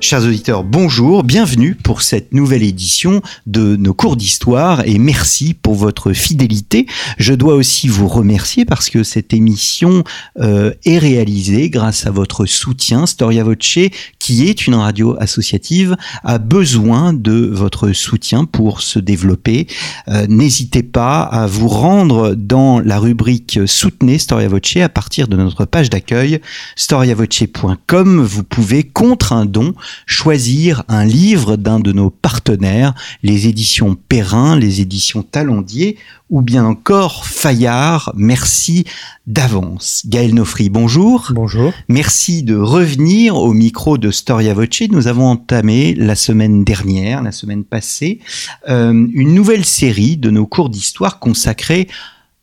Chers auditeurs, bonjour, bienvenue pour cette nouvelle édition de nos cours d'histoire et merci pour votre fidélité. Je dois aussi vous remercier parce que cette émission euh, est réalisée grâce à votre soutien. Storia Voce, qui est une radio associative, a besoin de votre soutien pour se développer. Euh, N'hésitez pas à vous rendre dans la rubrique Soutenez Storia Voce à partir de notre page d'accueil storiavoce.com. Vous pouvez, contre un don, choisir un livre d'un de nos partenaires, les éditions Perrin, les éditions Talendier ou bien encore Fayard. Merci d'avance. Gaël Nofri, bonjour. Bonjour. Merci de revenir au micro de Storia Voce. Nous avons entamé la semaine dernière, la semaine passée, euh, une nouvelle série de nos cours d'histoire consacrés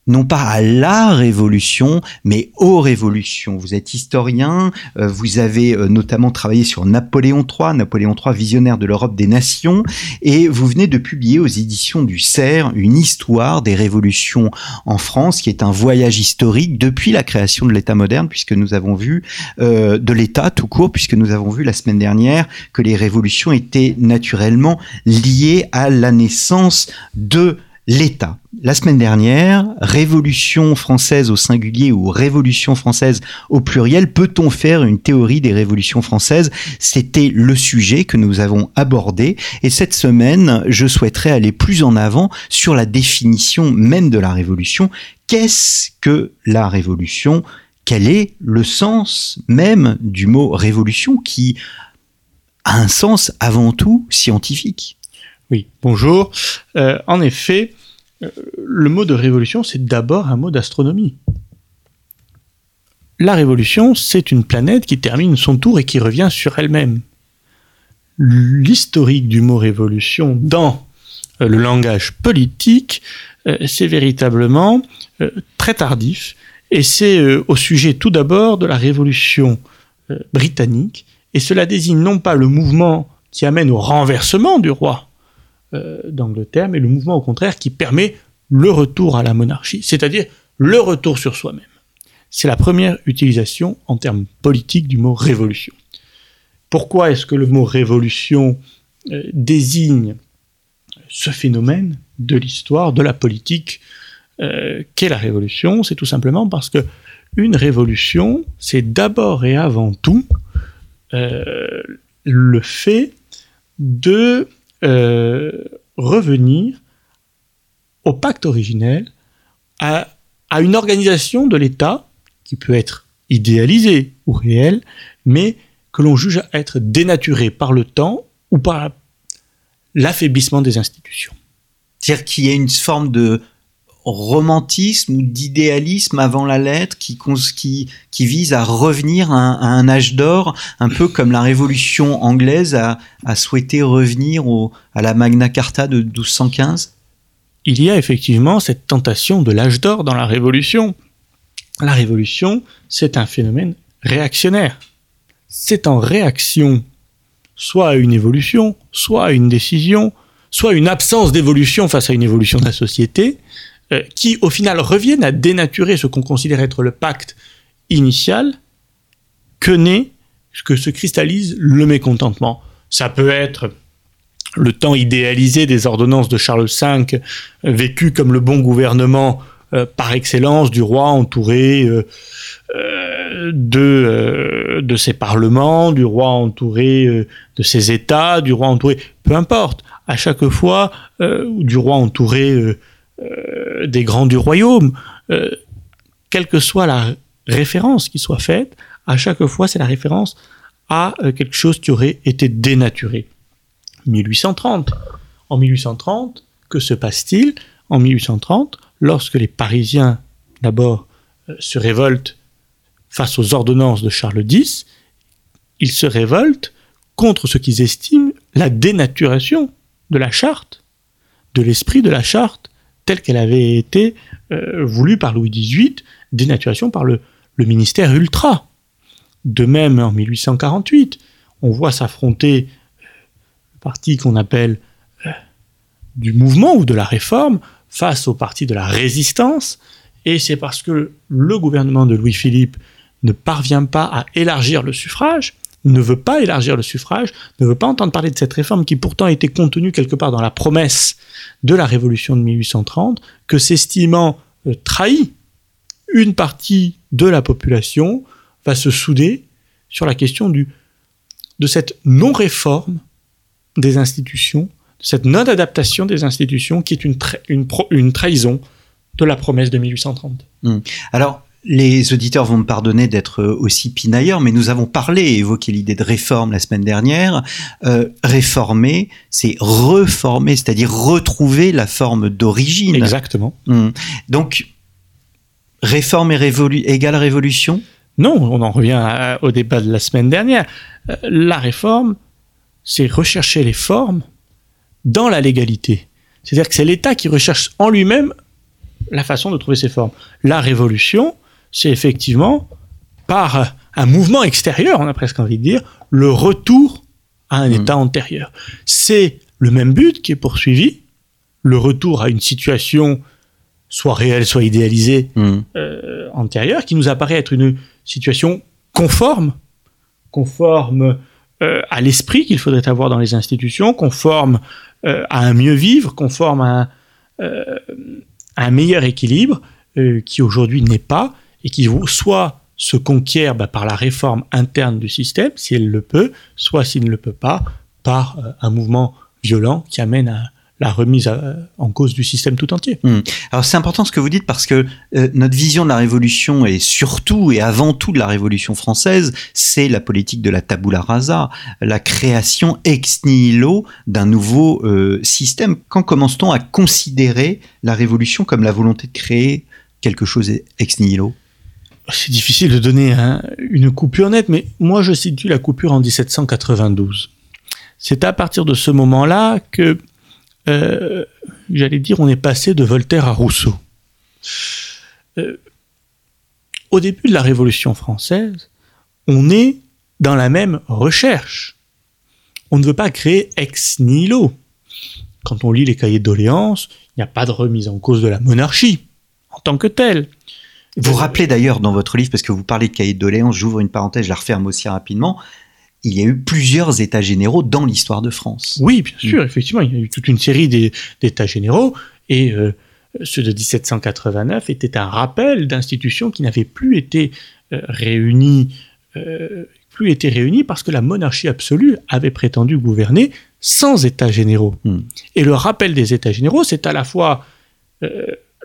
non pas à la révolution, mais aux révolutions. Vous êtes historien, euh, vous avez euh, notamment travaillé sur Napoléon III, Napoléon III visionnaire de l'Europe des nations, et vous venez de publier aux éditions du CERF une histoire des révolutions en France, qui est un voyage historique depuis la création de l'État moderne, puisque nous avons vu, euh, de l'État tout court, puisque nous avons vu la semaine dernière que les révolutions étaient naturellement liées à la naissance de l'État. La semaine dernière, Révolution française au singulier ou Révolution française au pluriel, peut-on faire une théorie des révolutions françaises? C'était le sujet que nous avons abordé et cette semaine, je souhaiterais aller plus en avant sur la définition même de la révolution. Qu'est-ce que la révolution? Quel est le sens même du mot révolution qui a un sens avant tout scientifique? Oui, bonjour. Euh, en effet, le mot de révolution, c'est d'abord un mot d'astronomie. La révolution, c'est une planète qui termine son tour et qui revient sur elle-même. L'historique du mot révolution dans euh, le langage politique, euh, c'est véritablement euh, très tardif et c'est euh, au sujet tout d'abord de la révolution euh, britannique et cela désigne non pas le mouvement qui amène au renversement du roi euh, d'Angleterre, mais le mouvement au contraire qui permet le retour à la monarchie, c'est-à-dire le retour sur soi-même. C'est la première utilisation en termes politiques du mot révolution. Pourquoi est-ce que le mot révolution euh, désigne ce phénomène de l'histoire, de la politique euh, qu'est la révolution? C'est tout simplement parce que une révolution, c'est d'abord et avant tout le fait de euh, revenir au pacte originel, à, à une organisation de l'État qui peut être idéalisée ou réelle, mais que l'on juge être dénaturée par le temps ou par l'affaiblissement des institutions. C'est-à-dire qu'il y a une forme de romantisme ou d'idéalisme avant la lettre qui, vise à revenir à un, âge d'or, un peu comme la Révolution anglaise a, souhaité revenir à la Magna Carta de 1215 il y a effectivement cette tentation de l'âge d'or dans la Révolution. La Révolution, c'est un phénomène réactionnaire. C'est en réaction soit à une évolution, soit à une décision, soit à une absence d'évolution face à une évolution de la société, euh, qui au final reviennent à dénaturer ce qu'on considère être le pacte initial, que naît, que se cristallise le mécontentement. Ça peut être le temps idéalisé des ordonnances de Charles V, vécu comme le bon gouvernement euh, par excellence du roi entouré euh, de, ses parlements, du roi entouré de ses États, du roi entouré, peu importe, à chaque fois, du roi entouré euh, des grands du royaume, euh, quelle que soit la référence qui soit faite, à chaque fois c'est la référence à euh, quelque chose qui aurait été dénaturé. 1830. En 1830, que se passe-t-il? En 1830, lorsque les Parisiens, d'abord, se révoltent face aux ordonnances de Charles X, ils se révoltent contre ce qu'ils estiment la dénaturation de la charte, de l'esprit de la charte telle qu'elle avait été euh, voulue par Louis XVIII, dénaturation par le, ministère ultra. De même, en 1848, on voit s'affronter euh, le parti qu'on appelle euh, du mouvement ou de la réforme face au parti de la résistance, et c'est parce que le gouvernement de Louis-Philippe ne parvient pas à élargir le suffrage, ne veut pas élargir le suffrage, ne veut pas entendre parler de cette réforme qui pourtant était contenue quelque part dans la promesse de la Révolution de 1830, que s'estimant euh, une partie de la population va se souder sur la question du, de cette non-réforme des institutions, de cette non-adaptation des institutions qui est une, une, une trahison de la promesse de 1830. Mmh. Alors, les auditeurs vont me pardonner d'être aussi pinailleurs, mais nous avons parlé et évoqué l'idée de réforme la semaine dernière. Euh, réformer, c'est reformer, c'est-à-dire retrouver la forme d'origine. Exactement. Mmh. Donc, réforme et révolu égale révolution? Non, on en revient au débat de la semaine dernière. Euh, la réforme, c'est rechercher les formes dans la légalité. C'est-à-dire que c'est l'État qui recherche en lui-même la façon de trouver ses formes. La révolution, c'est effectivement, par un mouvement extérieur, on a presque envie de dire, le retour à un mmh. état antérieur. C'est le même but qui est poursuivi, le retour à une situation soit réelle, soit idéalisée, mmh. euh, antérieure, qui nous apparaît être une situation conforme, conforme euh, à l'esprit qu'il faudrait avoir dans les institutions, conforme euh, à un mieux vivre, conforme à un meilleur équilibre, qui aujourd'hui n'est pas, et qui soit se conquiert bah, par la réforme interne du système, si elle le peut, soit s'il ne le peut pas, par euh, un mouvement violent qui amène à la remise euh, en cause du système tout entier. Mmh. Alors c'est important ce que vous dites parce que euh, notre vision de la révolution et surtout et avant tout de la révolution française, c'est la politique de la tabula rasa, la création ex nihilo d'un nouveau système. Quand commence-t-on à considérer la révolution comme la volonté de créer quelque chose ex nihilo? C'est difficile de donner une coupure nette, mais moi je situe la coupure en 1792. C'est à partir de ce moment-là que, euh, j'allais dire, on est passé de Voltaire à Rousseau. Euh, au début de la Révolution française, on est dans la même recherche. On ne veut pas créer ex nihilo. Quand on lit les cahiers de doléances, il n'y a pas de remise en cause de la monarchie en tant que telle. Vous rappelez d'ailleurs dans votre livre, parce que vous parlez de cahier de doléances, j'ouvre une parenthèse, je la referme aussi rapidement, il y a eu plusieurs États généraux dans l'histoire de France. Oui, bien sûr, mm. effectivement, il y a eu toute une série d'États généraux, et euh, ceux de 1789 était un rappel d'institutions qui n'avaient plus été euh, réunies, euh, plus été réunies parce que la monarchie absolue avait prétendu gouverner sans États généraux. Mm. Et le rappel des États généraux, c'est à la fois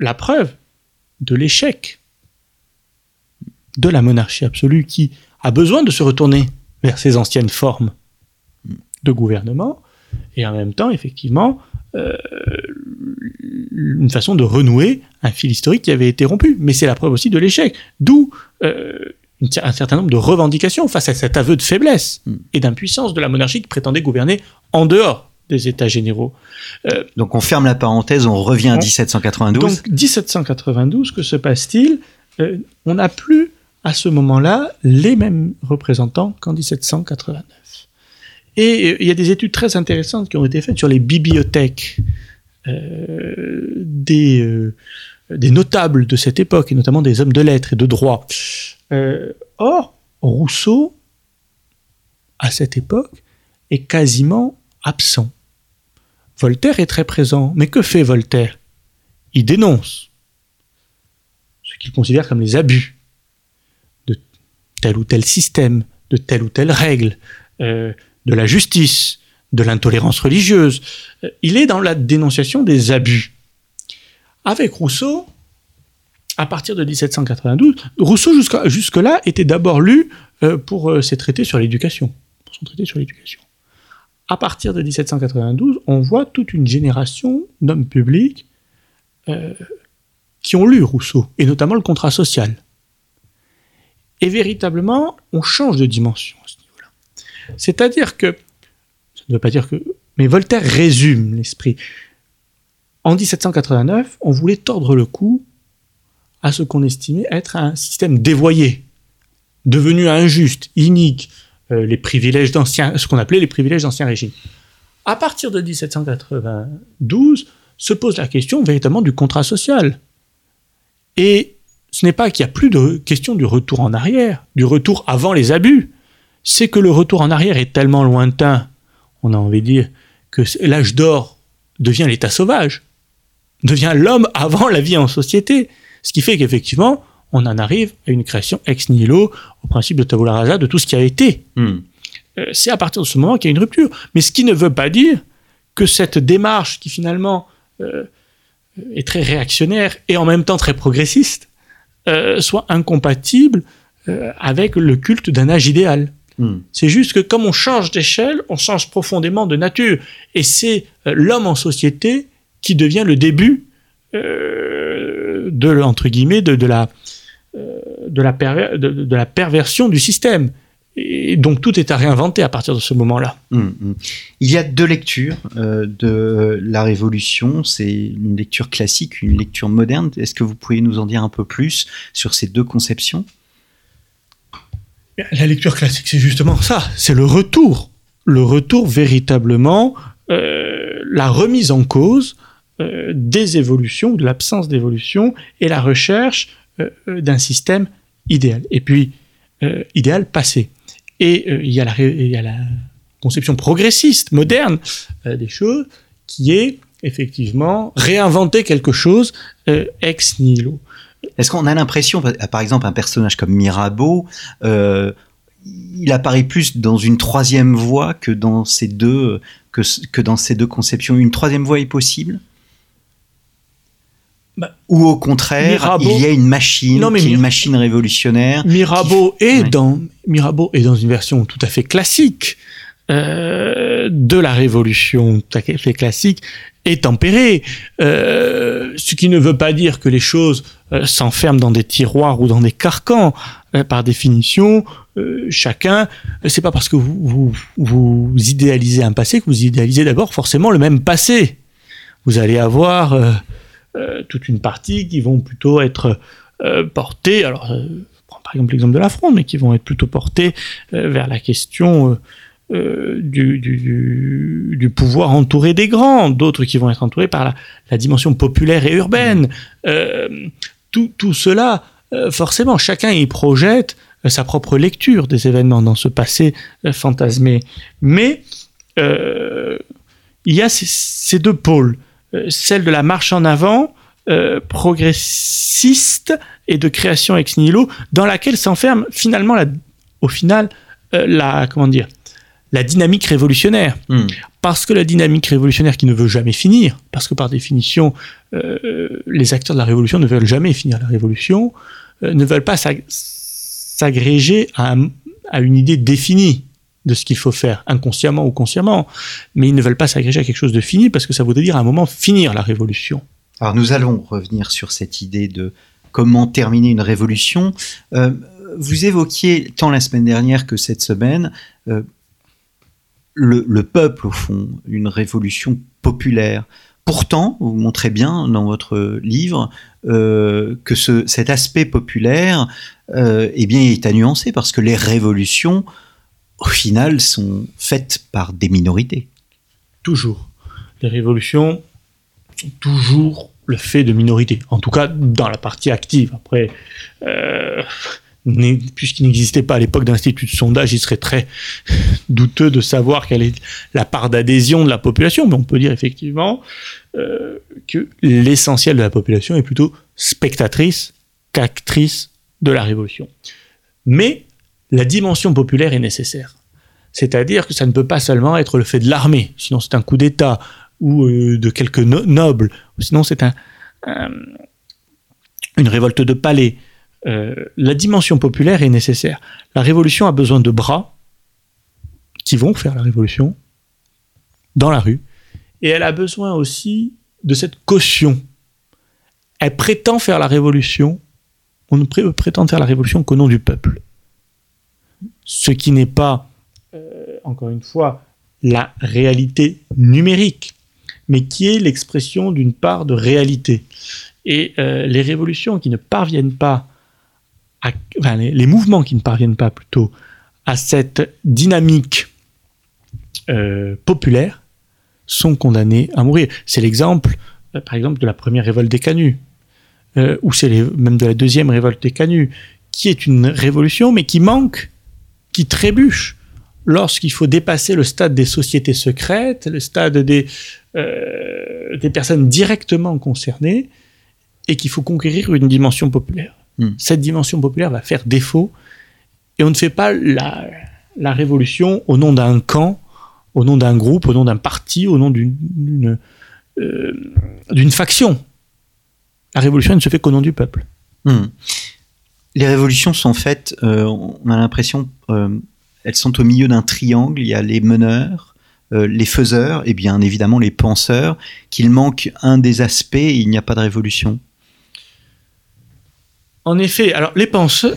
la preuve de l'échec de la monarchie absolue qui a besoin de se retourner vers ses anciennes formes de gouvernement, et en même temps, effectivement, euh, une façon de renouer un fil historique qui avait été rompu. Mais c'est la preuve aussi de l'échec, d'où euh, un certain nombre de revendications face à cet aveu de faiblesse mm. et d'impuissance de la monarchie qui prétendait gouverner en dehors des États généraux. Euh, donc on ferme la parenthèse, on revient à 1792. Donc 1792, que se passe-t-il? On n'a plus à ce moment-là les mêmes représentants qu'en 1789. Et euh, il y a des études très intéressantes qui ont été faites sur les bibliothèques euh, des, euh, des notables de cette époque, et notamment des hommes de lettres et de droit. or, Rousseau, à cette époque, est quasiment absent. Voltaire est très présent, mais que fait Voltaire? Il dénonce ce qu'il considère comme les abus tel ou tel système, de telle ou telle règle, euh, de la justice, de l'intolérance religieuse. Euh, il est dans la dénonciation des abus. Avec Rousseau, à partir de 1792, Rousseau jusque-là était d'abord lu euh, pour ses traités sur l'éducation, pour sur l'éducation. À partir de 1792, on voit toute une génération d'hommes publics qui ont lu Rousseau, et notamment le contrat social. Et véritablement, on change de dimension à ce niveau-là. C'est-à-dire que, ça ne veut pas dire que, mais Voltaire résume l'esprit. En 1789, on voulait tordre le cou à ce qu'on estimait être un système dévoyé, devenu injuste, inique, euh, les privilèges d'anciens, ce qu'on appelait les privilèges d'ancien régime. À partir de 1792, se pose la question véritablement du contrat social. Et ce n'est pas qu'il n'y a plus de question du retour en arrière, du retour avant les abus. C'est que le retour en arrière est tellement lointain, on a envie de dire, que l'âge d'or devient l'état sauvage, devient l'homme avant la vie en société. Ce qui fait qu'effectivement, on en arrive à une création ex nihilo, au principe de tabula rasa, de tout ce qui a été. Hmm. Euh, c'est à partir de ce moment qu'il y a une rupture. Mais ce qui ne veut pas dire que cette démarche qui finalement euh, est très réactionnaire et en même temps très progressiste euh, soit incompatible avec le culte d'un âge idéal. Hmm. C'est juste que comme on change d'échelle, on change profondément de nature. Et c'est l'homme en société qui devient le début de, entre guillemets, de, de la, de, la de la perversion du système. Et donc tout est à réinventer à partir de ce moment-là. Hum, hum. Il y a deux lectures euh, de la Révolution. C'est une lecture classique, une lecture moderne. Est-ce que vous pouvez nous en dire un peu plus sur ces deux conceptions? La lecture classique, c'est justement ça, c'est le retour. Le retour véritablement, euh, la remise en cause euh, des évolutions, de l'absence d'évolution, et la recherche euh, euh, d'un système idéal. Et puis, euh, idéal passé. Et euh, il y, a la conception progressiste, moderne euh, des choses, qui est effectivement réinventer quelque chose euh, ex nihilo. Est-ce qu'on a l'impression, par exemple, un personnage comme Mirabeau, il apparaît plus dans une troisième voie que dans ces deux que dans ces deux conceptions? Une troisième voie est possible? Bah, Ou au contraire, Mirabeau- il y a une machine, Non, mais qui est une machine révolutionnaire. Mirabeau est Ouais. dans Mirabeau est dans une version tout à fait classique euh, de la révolution, tout à fait classique et tempérée. Euh, ce qui ne veut pas dire que les choses euh, s'enferment dans des tiroirs ou dans des carcans. Par définition, chacun, c'est pas parce que vous, vous, vous idéalisez un passé que vous idéalisez d'abord forcément le même passé. Vous allez avoir toute une partie qui vont plutôt être euh, portées, alors euh, je prends par exemple l'exemple de la fronde, mais qui vont être plutôt portées euh, vers la question euh, euh, du, du, du- du pouvoir entouré des grands, d'autres qui vont être entourés par la, la dimension populaire et urbaine. Euh, tout, tout cela, euh, forcément, chacun y projette euh, sa propre lecture des événements dans ce passé euh, fantasmé. Mais euh, il y a ces, ces deux pôles, euh, celle de la marche en avant, euh, progressiste et de création ex nihilo, dans laquelle s'enferme finalement, la, au final, euh, la comment dire, la dynamique révolutionnaire. Hum. Parce que la dynamique révolutionnaire qui ne veut jamais finir, parce que par définition, euh, les acteurs de la révolution ne veulent jamais finir la révolution, euh, ne veulent pas s'ag- s'agréger à, un- à une idée définie de ce qu'il faut faire, inconsciemment ou consciemment, mais ils ne veulent pas s'agréger à quelque chose de fini parce que ça voudrait dire à un moment finir la révolution. Alors nous allons revenir sur cette idée de comment terminer une révolution. Euh, vous évoquiez tant la semaine dernière que cette semaine euh, le, le peuple au fond, une révolution populaire. Pourtant, vous montrez bien dans votre livre euh, que ce, cet aspect populaire eh bien, est à nuancer parce que les révolutions, au final, sont faites par des minorités. Toujours. Les révolutions sont toujours le fait de minorités, en tout cas dans la partie active. Après, euh, puisqu'il n'existait pas à l'époque d'institut de sondage, il serait très douteux de savoir quelle est la part d'adhésion de la population, mais on peut dire effectivement euh, que l'essentiel de la population est plutôt spectatrice qu'actrice de la révolution. Mais la dimension populaire est nécessaire. C'est-à-dire que ça ne peut pas seulement être le fait de l'armée, sinon c'est un coup d'État, ou euh, de quelques no- nobles, sinon c'est un- une révolte de palais. Euh, la dimension populaire est nécessaire. La révolution a besoin de bras qui vont faire la révolution dans la rue, et elle a besoin aussi de cette caution. Elle prétend faire la révolution, on ne prétend faire la révolution qu'au nom du peuple. Ce qui n'est pas euh, encore une fois, la réalité numérique, mais qui est l'expression d'une part de réalité. Et euh, les révolutions qui ne parviennent pas, les, mouvements qui ne parviennent pas plutôt à cette dynamique euh, populaire sont condamnés à mourir. C'est l'exemple, par exemple, de la première révolte des Canuts, ou c'est même de la deuxième révolte des Canuts, qui est une révolution, mais qui manque, qui trébuche lorsqu'il faut dépasser le stade des sociétés secrètes, le stade des, euh, des personnes directement concernées, et qu'il faut conquérir une dimension populaire. Hmm. Cette dimension populaire va faire défaut, et on ne fait pas la, la révolution au nom d'un camp, au nom d'un groupe, au nom d'un parti, au nom d'une euh, faction. La révolution ne se fait qu'au nom du peuple. Hmm. Les révolutions sont faites, euh, on a l'impression, euh, elles sont au milieu d'un triangle. Il y a les meneurs, euh, les faiseurs et bien évidemment les penseurs. Qu'il manque un des aspects, et il n'y a pas de révolution. En effet, alors les penseurs,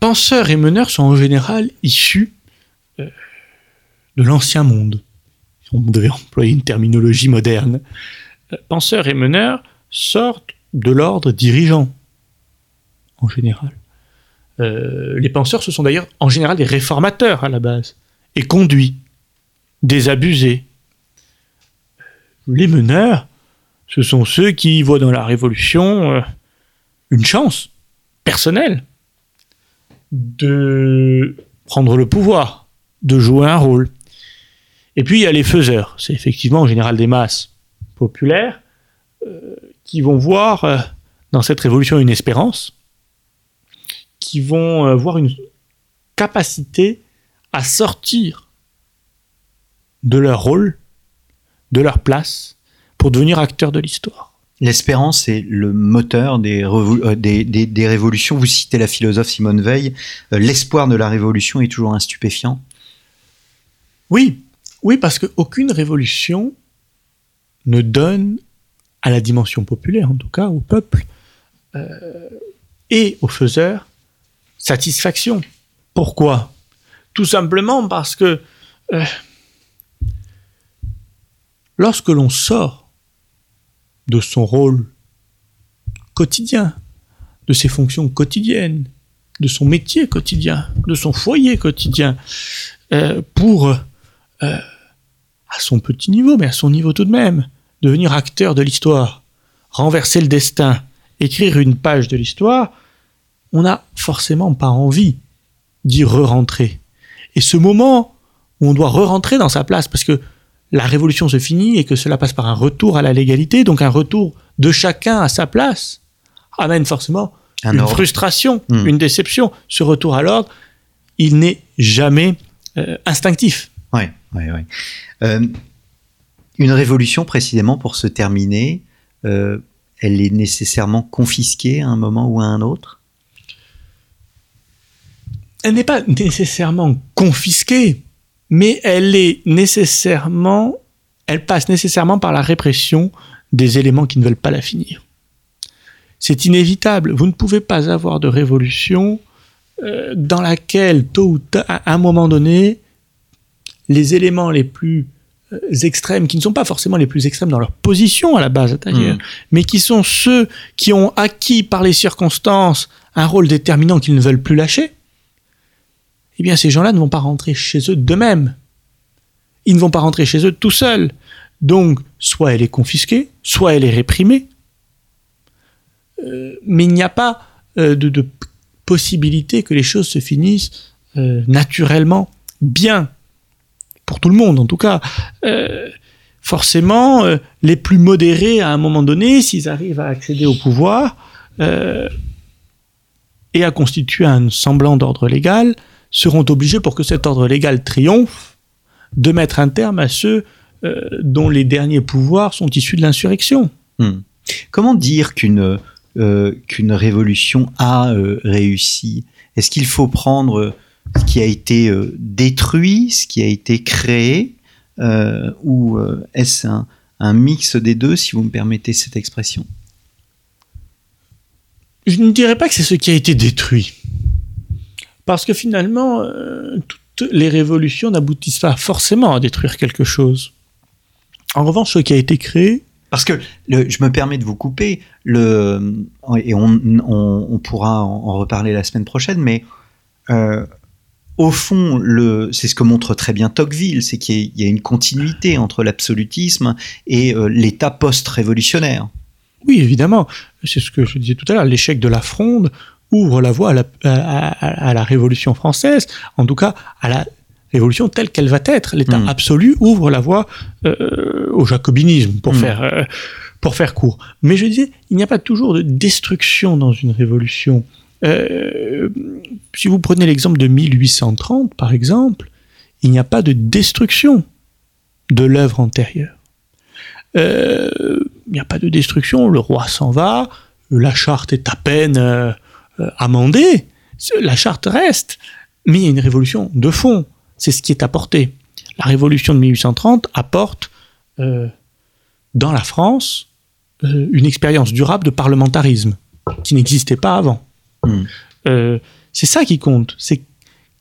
penseurs et meneurs sont en général issus de l'ancien monde. On devait employer une terminologie moderne. Penseurs et meneurs sortent de l'ordre dirigeant, en général. Euh, les penseurs, ce sont d'ailleurs en général des réformateurs à la base, et conduits, désabusés. Les meneurs, ce sont ceux qui voient dans la révolution euh, une chance personnelle de prendre le pouvoir, de jouer un rôle. Et puis il y a les faiseurs, c'est effectivement en général des masses populaires euh, qui vont voir dans cette révolution une espérance, qui vont euh, voir une capacité à sortir de leur rôle, de leur place, pour devenir acteurs de l'histoire. L'espérance est le moteur des, euh, des, des- des révolutions. Vous citez la philosophe Simone Veil. Euh, L'espoir de la révolution est toujours un stupéfiant. Oui, oui, parce qu'aucune révolution ne donne à la dimension populaire, en tout cas au peuple, euh, et aux faiseurs, satisfaction. Pourquoi? Tout simplement parce que euh, lorsque l'on sort de son rôle quotidien, de ses fonctions quotidiennes, de son métier quotidien, de son foyer quotidien, euh, pour, euh, à son petit niveau, mais à son niveau tout de même, devenir acteur de l'histoire, renverser le destin, écrire une page de l'histoire, on n'a forcément pas envie d'y re-rentrer. Et ce moment où on doit re-rentrer dans sa place, parce que la révolution se finit et que cela passe par un retour à la légalité, donc un retour de chacun à sa place, amène forcément Un une ordre. frustration, Hmm. une déception. Ce retour à l'ordre, il n'est jamais euh, instinctif. Ouais, ouais, ouais. Euh, une révolution, précisément pour se terminer, euh, elle est nécessairement confisquée à un moment ou à un autre? Elle n'est pas nécessairement confisquée, mais elle est nécessairement, elle passe nécessairement par la répression des éléments qui ne veulent pas la finir. C'est inévitable. Vous ne pouvez pas avoir de révolution euh, dans laquelle, tôt ou tard, à un moment donné, les éléments les plus euh, extrêmes, qui ne sont pas forcément les plus extrêmes dans leur position à la base d'ailleurs, Mm. mais qui sont ceux qui ont acquis par les circonstances un rôle déterminant qu'ils ne veulent plus lâcher, eh bien ces gens-là ne vont pas rentrer chez eux d'eux-mêmes. Ils ne vont pas rentrer chez eux tout seuls. Donc, soit elle est confisquée, soit elle est réprimée. Euh, mais il n'y a pas euh, de, possibilité que les choses se finissent euh, naturellement bien. Pour tout le monde, en tout cas. Forcément, les plus modérés, à un moment donné, s'ils arrivent à accéder au pouvoir et à constituer un semblant d'ordre légal, seront obligés, pour que cet ordre légal triomphe, de mettre un terme à ceux euh, dont les derniers pouvoirs sont issus de l'insurrection. Hmm. Comment dire qu'une euh, qu'une révolution a euh, réussi? Est-ce qu'il faut prendre ce qui a été détruit, ce qui a été créé, ou est-ce un, un mix des deux, si vous me permettez cette expression? Je ne dirais pas que c'est ce qui a été détruit. Parce que finalement, euh, toutes les révolutions n'aboutissent pas forcément à détruire quelque chose. En revanche, ce qui a été créé Parce que le, je me permets de vous couper, le, et on, on, on pourra en, reparler la semaine prochaine, mais euh, au fond, c'est ce que montre très bien Tocqueville, c'est qu'il y, a une continuité entre l'absolutisme et euh, l'État post-révolutionnaire. Oui, évidemment. C'est ce que je disais tout à l'heure. L'échec de la fronde ouvre la voie à la, Révolution française, en tout cas à la Révolution telle qu'elle va être. L'État hmm. absolu ouvre la voie euh, au jacobinisme, pour, hmm. faire, euh, pour faire court. Mais je disais, il n'y a pas toujours de destruction dans une révolution. Euh, si vous prenez l'exemple de 1830, par exemple, il n'y a pas de destruction de l'œuvre antérieure. Il n'y a pas de destruction, le roi s'en va, la charte est à peine amendée, la charte reste, mais il y a une révolution de fond, c'est ce qui est apporté. La révolution de 1830 apporte dans la France une expérience durable de parlementarisme qui n'existait pas avant. Hmm. Euh, c'est ça qui compte. C'est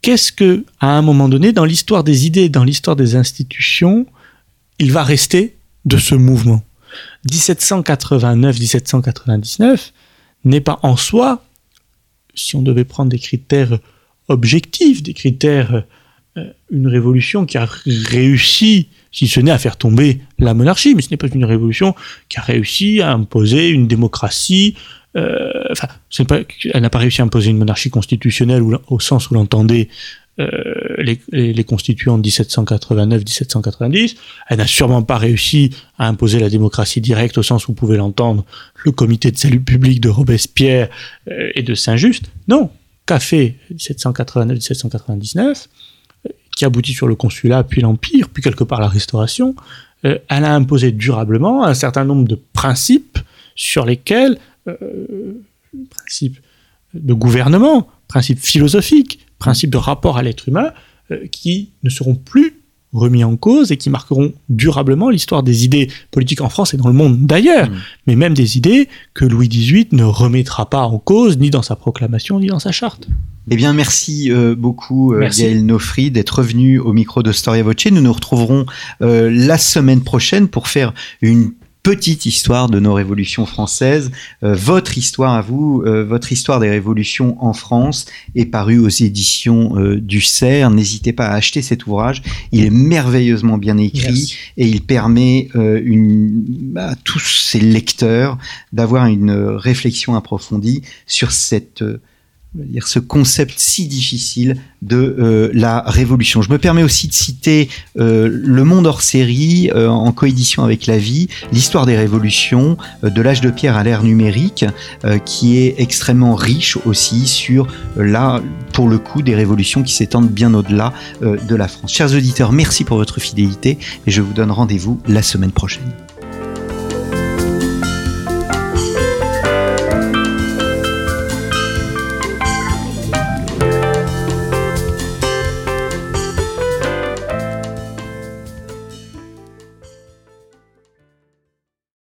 qu'est-ce que, à un moment donné, dans l'histoire des idées, dans l'histoire des institutions, il va rester de ce mouvement. 1789-1799 n'est pas en soi, si on devait prendre des critères objectifs, des critères, euh, une révolution qui a réussi, si ce n'est à faire tomber la monarchie, mais ce n'est pas une révolution qui a réussi à imposer une démocratie, euh, enfin, elle n'a pas réussi à imposer une monarchie constitutionnelle au sens où l'entendaient euh, les, les, constituants de 1789-1790. Elle n'a sûrement pas réussi à imposer la démocratie directe au sens où pouvait l'entendre le comité de salut public de Robespierre euh, et de Saint-Just. Non, fait 1789-1799 qui aboutit sur le consulat, puis l'Empire, puis quelque part la Restauration, elle a imposé durablement un certain nombre de principes sur lesquels euh, principe de gouvernement, principe philosophique, principe de rapport à l'être humain, euh, qui ne seront plus remis en cause et qui marqueront durablement l'histoire des idées politiques en France et dans le monde d'ailleurs, mm. mais même des idées que Louis XVIII ne remettra pas en cause ni dans sa proclamation ni dans sa charte. Eh bien, merci euh, beaucoup, euh, Gaël Nofri, d'être revenu au micro de Storia Voce. Nous nous retrouverons la semaine prochaine pour faire une petite histoire de nos révolutions françaises. Euh, votre histoire à vous, euh, votre histoire des révolutions en France est parue aux éditions euh, du CERF. N'hésitez pas à acheter cet ouvrage. Il est merveilleusement bien écrit et il permet une, à tous ses lecteurs d'avoir une réflexion approfondie sur cette ce concept si difficile de euh, la révolution. Je me permets aussi de citer euh, Le Monde hors série euh, en coédition avec La Vie, l'histoire des révolutions de l'âge de pierre à l'ère numérique, qui est extrêmement riche aussi sur là, pour le coup, des révolutions qui s'étendent bien au-delà de la France. Chers auditeurs, merci pour votre fidélité et je vous donne rendez-vous la semaine prochaine.